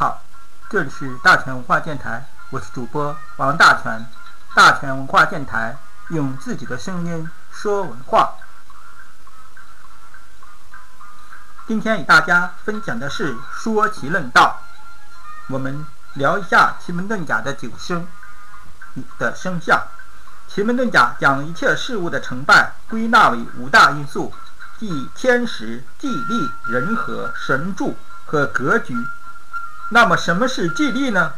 好，这里是大全文化电台，我是主播王大全。大全文化电台用自己的声音说文化。今天与大家分享的是说奇论道。我们聊一下奇门遁甲的九生的生肖。奇门遁甲将一切事物的成败归纳为五大因素，即天时、地利、人和、神助和格局。那么什么是地利呢？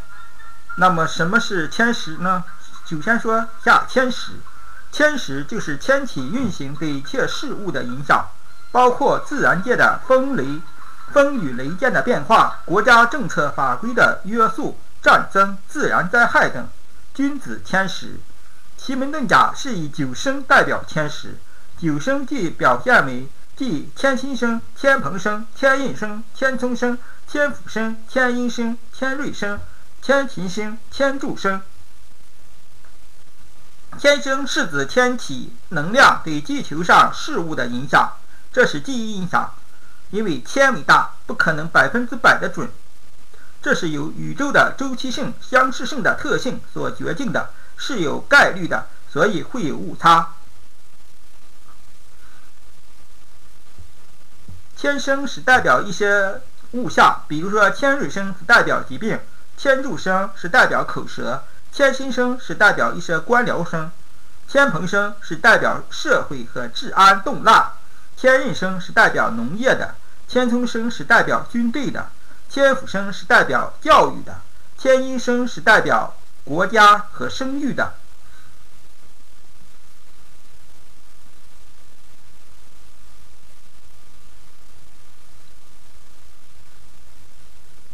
那么什么是天时呢？首先说下天时，天时就是天体运行对一切事物的影响，包括自然界的风雷、风雨雷电的变化，国家政策法规的约束，战争、自然灾害等。君子天时，奇门遁甲是以九生代表天时，九生即表现为即天心生、天蓬生、天印生、天冲生。天府生、天阴生、天瑞生、天琴生、天柱生。天生是指天体能量对地球上事物的影响，这是第一影响。因为天为大，不可能百分之百的准，这是由宇宙的周期性、相似性的特性所决定的，是有概率的，所以会有误差。天生是代表一些。物象，比如说天瑞生是代表疾病，天柱生是代表口舌，天心生是代表一些官僚生，天蓬生是代表社会和治安动乱，天印生是代表农业的，天冲生是代表军队的，天府生是代表教育的，天阴生是代表国家和生育的。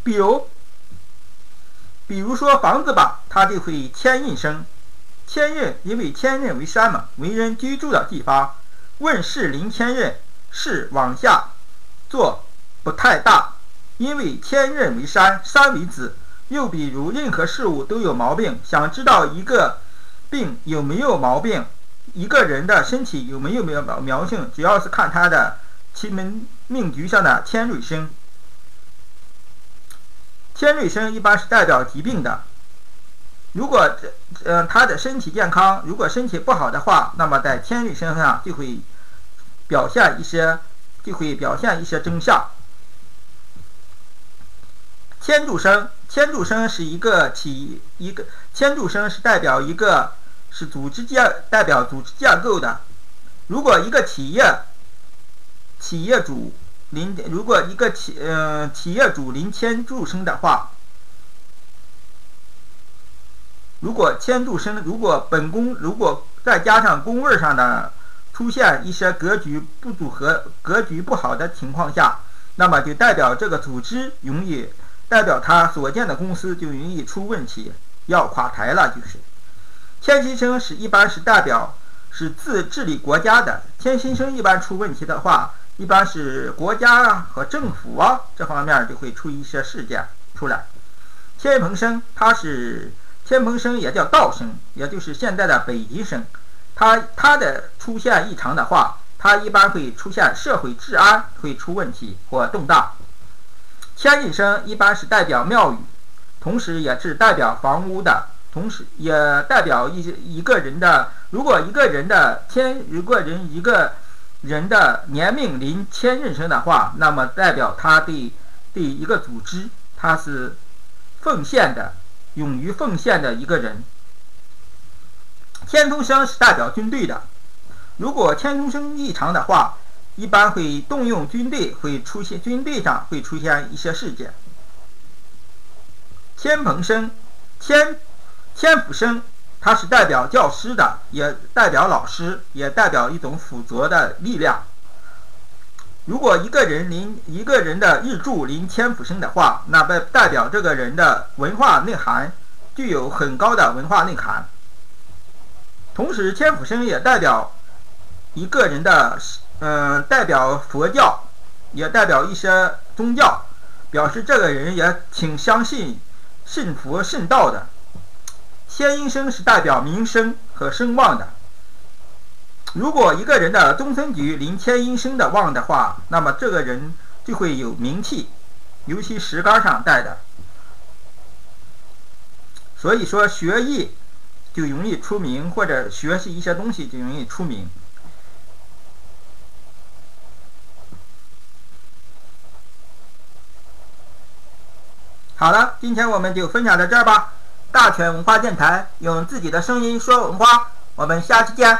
比如，比如说房子吧，它就会天印生，天印因为天印为山嘛，为人居住的地方。问世临天印，是往下做不太大，因为天印为山，山为子。又比如任何事物都有毛病，想知道一个病有没有毛病，一个人的身体有没有苗苗性，主要是看他的奇门命局上的天瑞星。天瑞生一般是代表疾病的，如果这呃他的身体健康，如果身体不好的话，那么在天瑞身上就会表现一些，就会表现一些征象。天柱生，天柱生是一个体一个天柱生是代表一个是组织架代表组织架构的，如果一个企业企业主。临如果一个企嗯企业主临迁柱生的话，如果迁柱生，如果本宫如果再加上宫位上的出现一些格局不组合、格局不好的情况下，那么就代表这个组织容易，代表他所建的公司就容易出问题，要垮台了。就是迁心生是一般是代表是自治理国家的，迁心生一般出问题的话。一般是国家啊和政府啊这方面就会出一些事件出来。天蓬生，它是天蓬生也叫道生，也就是现在的北极生。它它的出现异常的话，它一般会出现社会治安会出问题或动荡。天印生一般是代表庙宇，同时也是代表房屋的，同时也代表一一个人的。如果一个人的天，如果人一个。人的年命临千任生的话，那么代表他对对一个组织，他是奉献的，勇于奉献的一个人。天冲生是代表军队的，如果天冲生异常的话，一般会动用军队，会出现军队上会出现一些事件。天蓬生，天天府生。它是代表教师的，也代表老师，也代表一种辅佐的力量。如果一个人临一个人的日柱临天府生的话，那代代表这个人的文化内涵具有很高的文化内涵。同时，天府生也代表一个人的，嗯，代表佛教，也代表一些宗教，表示这个人也挺相信信佛信道的。天阴生是代表名声和声望的。如果一个人的终身局临天阴生的旺的话，那么这个人就会有名气，尤其石杆上带的。所以说学艺就容易出名，或者学习一些东西就容易出名。好了，今天我们就分享到这儿吧。大全文化电台用自己的声音说文化，我们下期见。